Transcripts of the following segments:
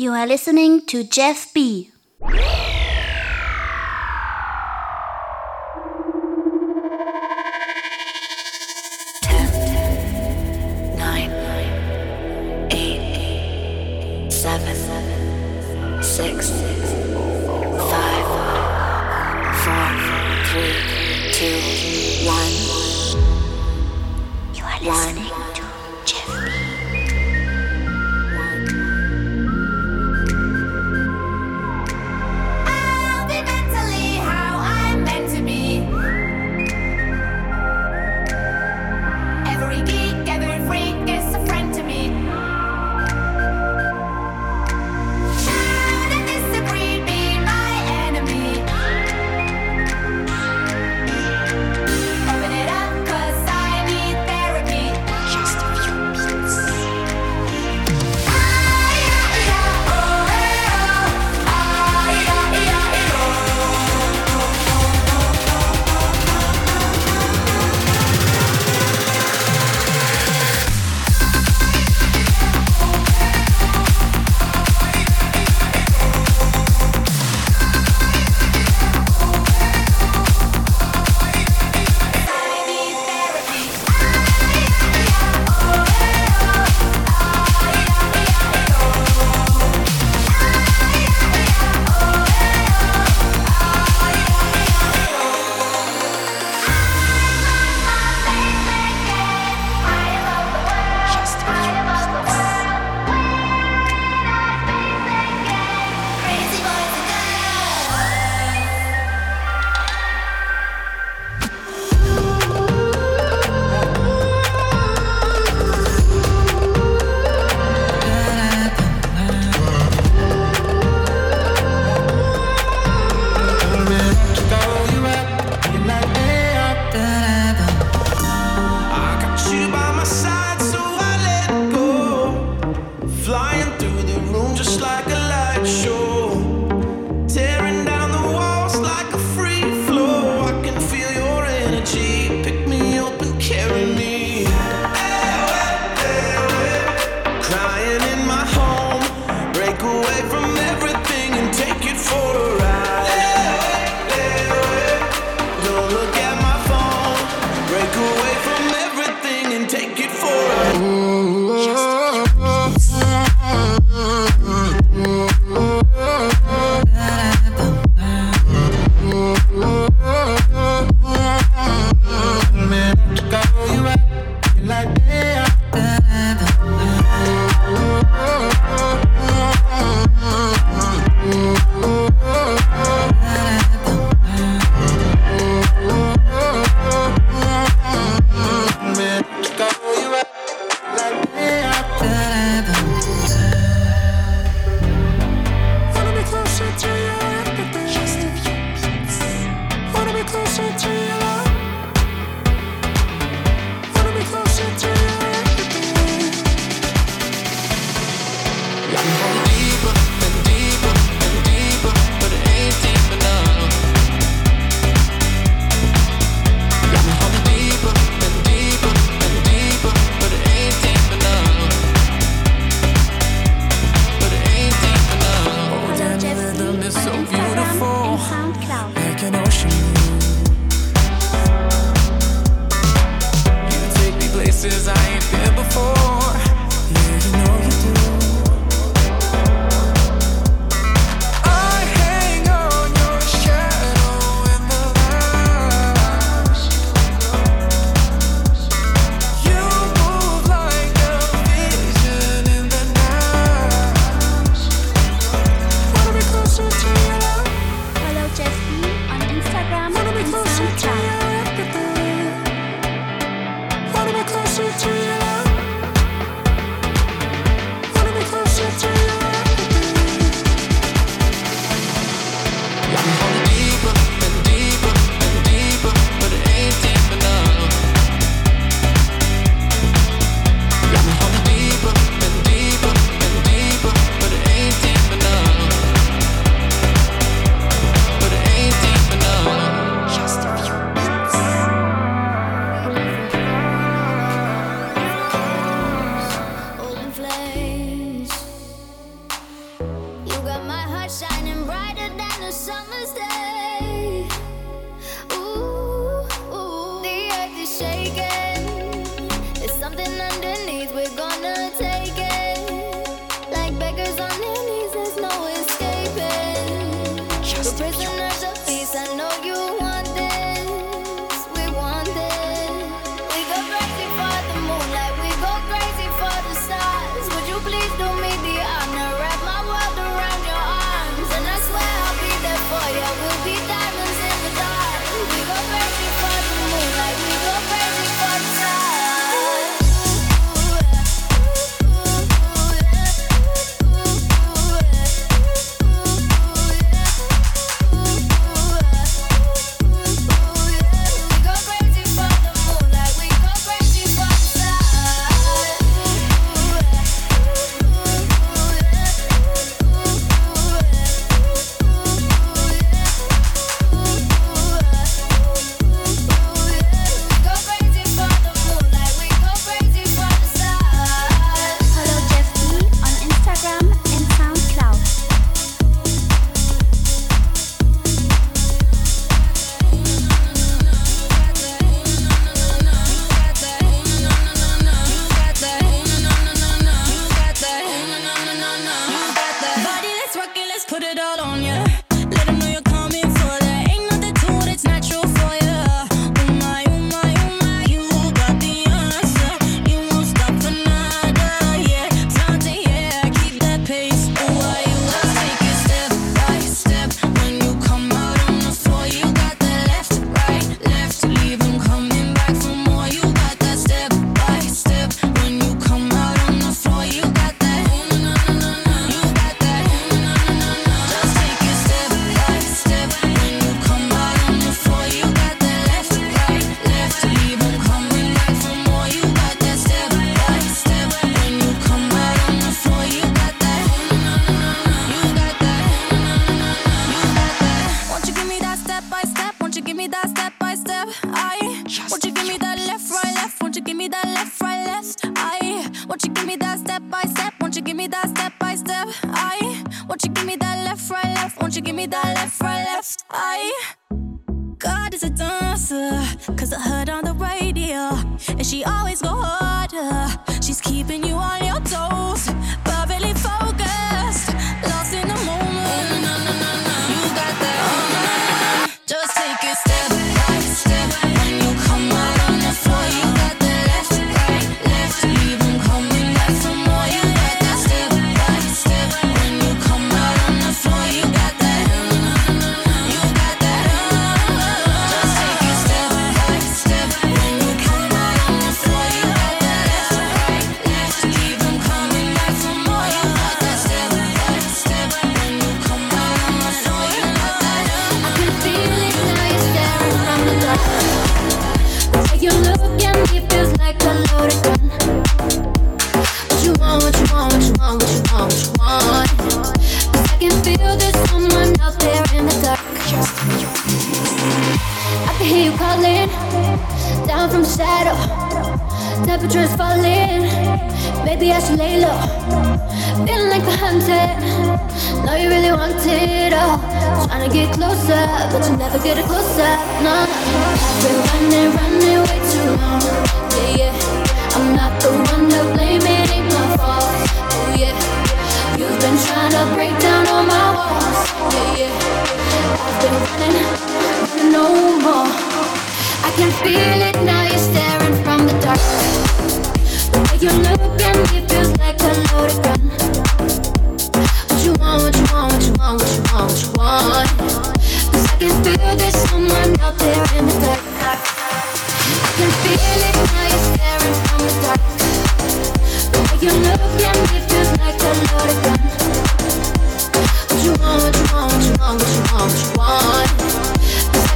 You are listening to Jeff B. me that left, right, left eye. God is a dancer, cause I heard on the radio. And she always go harder. She's keeping you on your toes. hear you calling. Down from the shadow, temperature's falling. Maybe I should lay low. Feeling like the hunted. Know you really want it all. Trying to get closer, but you never get it closer. No, I've been running, running way too long. Yeah, yeah. I'm not the one to blame. It ain't my fault. Oh yeah. You've been trying to break down all my walls. Yeah, yeah. I've been running no more. I can feel it now, you're staring from the dark. The way you at me feels like a loaded gun. What you want, what you want, what you want, what you want, what you I can feel there's someone out there in the dark. I can feel it now.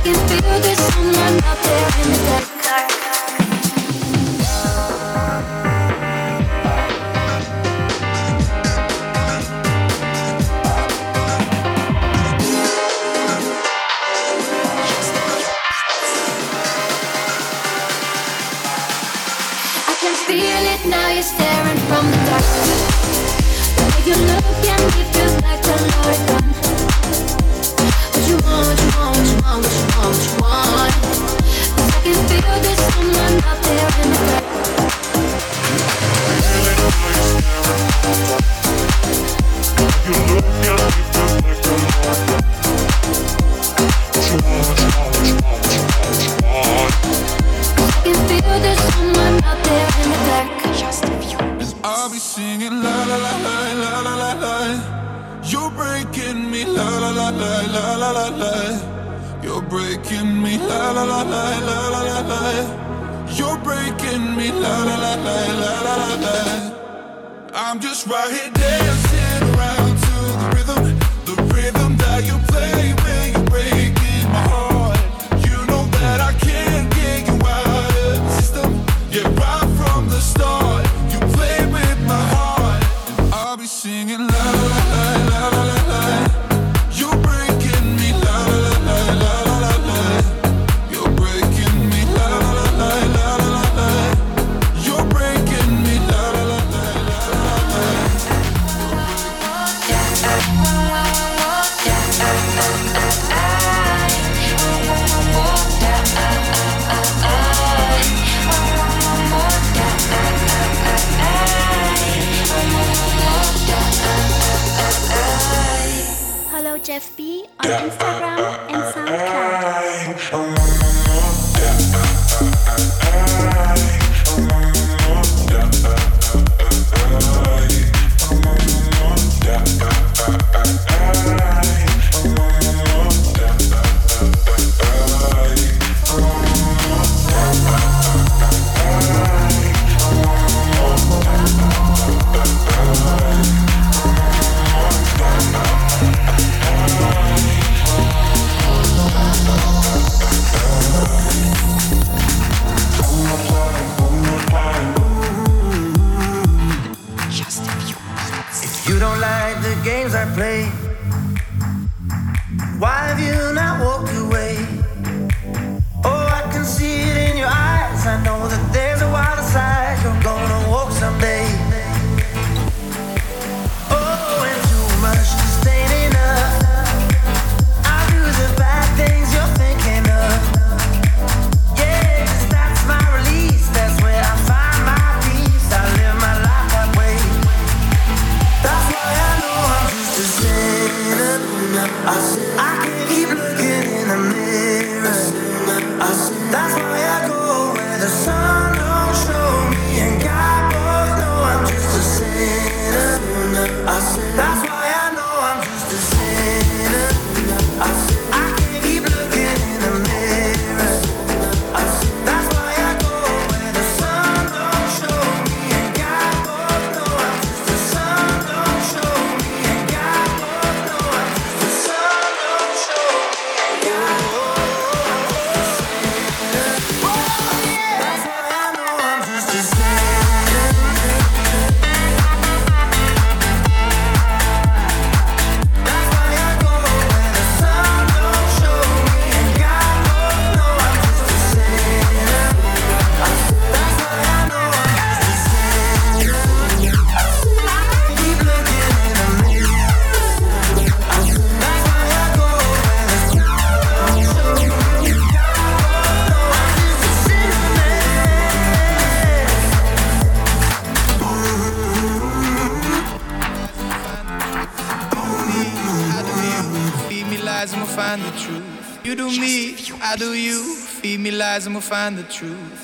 can feel this someone out there in the dark. Lies and we'll find the truth.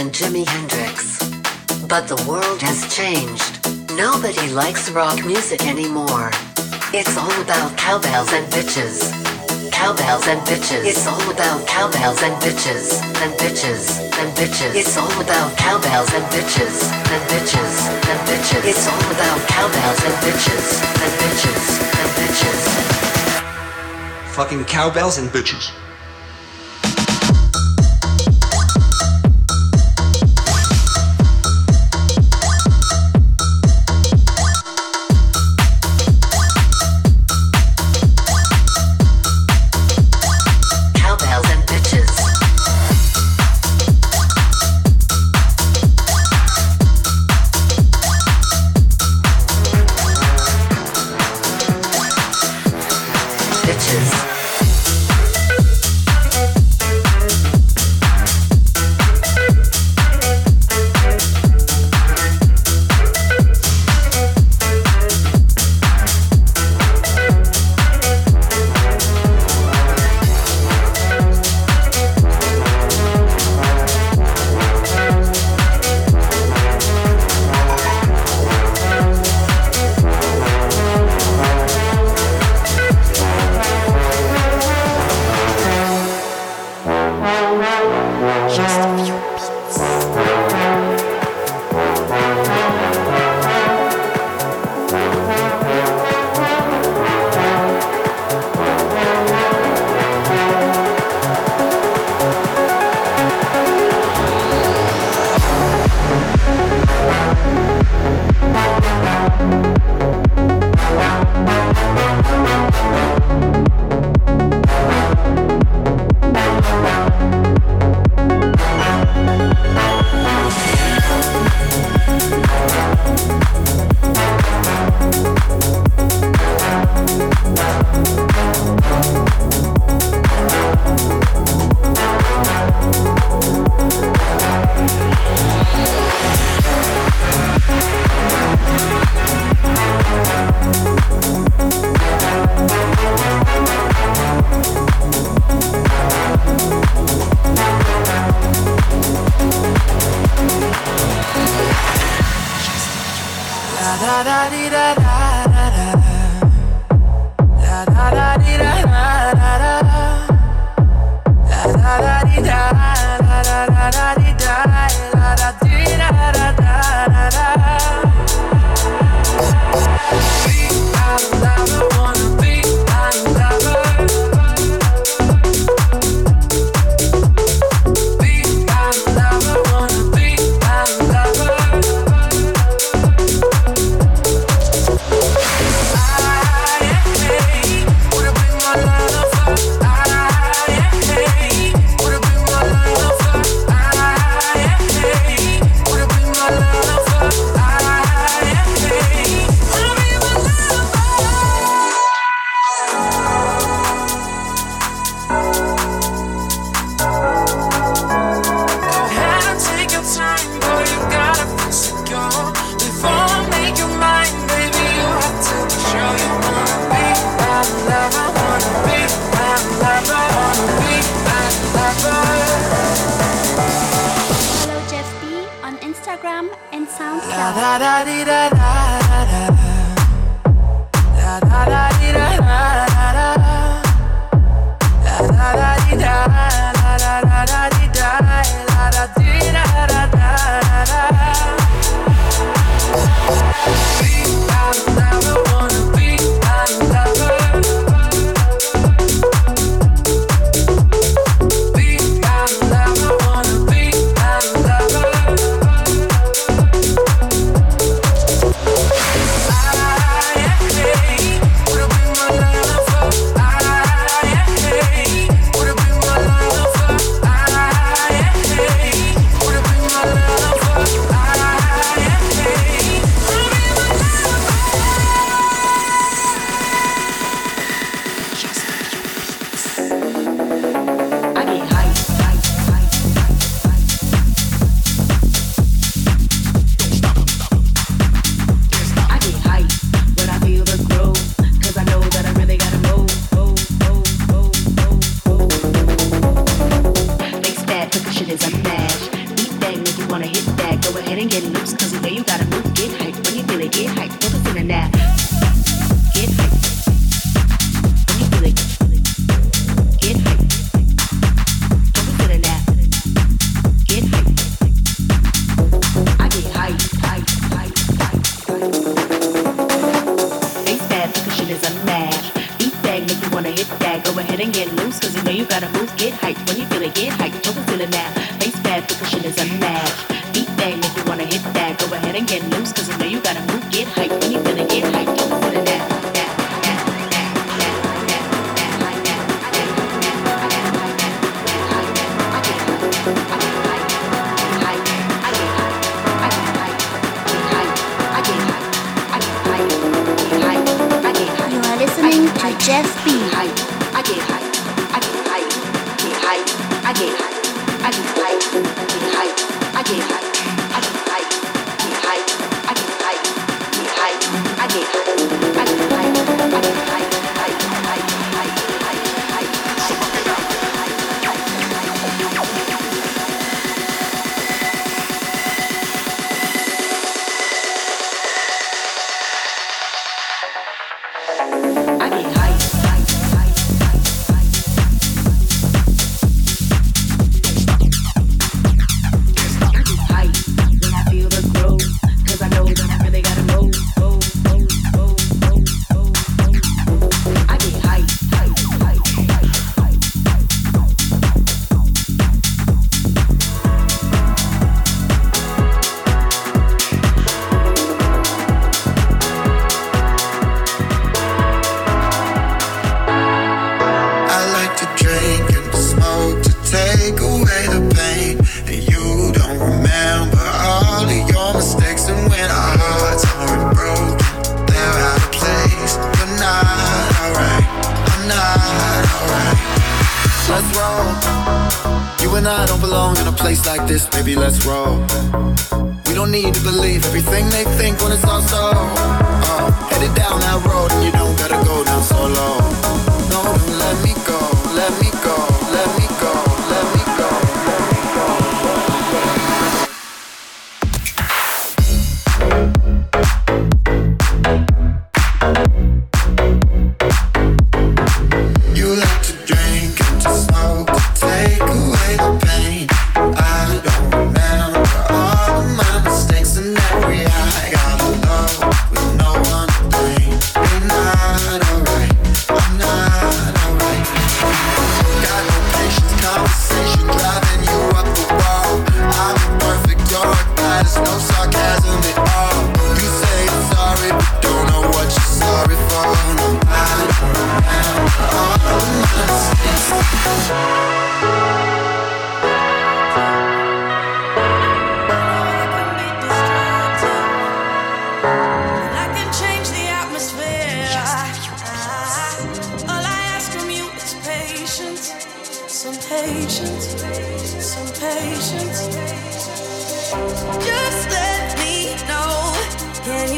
And Jimi Hendrix. But the world has changed. Nobody likes rock music anymore. It's all about cowbells and bitches. Cowbells and bitches. It's all about cowbells and bitches. And bitches. And bitches. It's all about cowbells and bitches. And bitches. And bitches. It's all about cowbells and bitches. And bitches. And bitches. Fucking cowbells and bitches.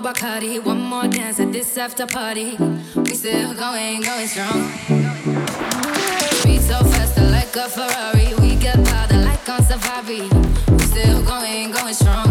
more Bacardi, one more dance at this after party. We still going, going strong. Speed so fast, like a Ferrari. We get powder like on Safari. We still going, going strong.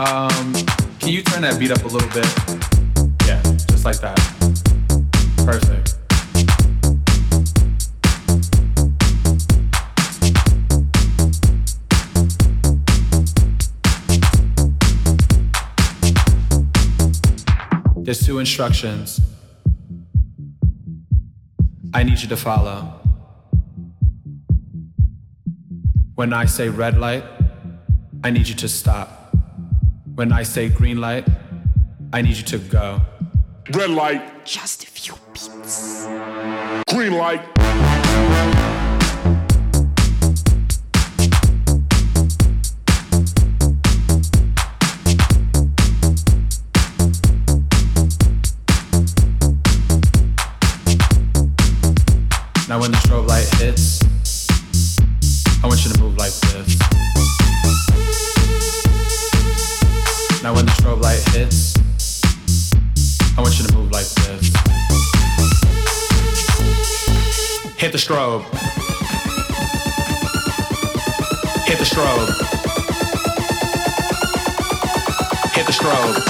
Um, can you turn that beat up a little bit? Yeah, just like that. Perfect. There's two instructions I need you to follow. When I say red light, I need you to stop. When I say green light, I need you to go. Red light. Just a few beats. Green light. strobe. Hit the strobe.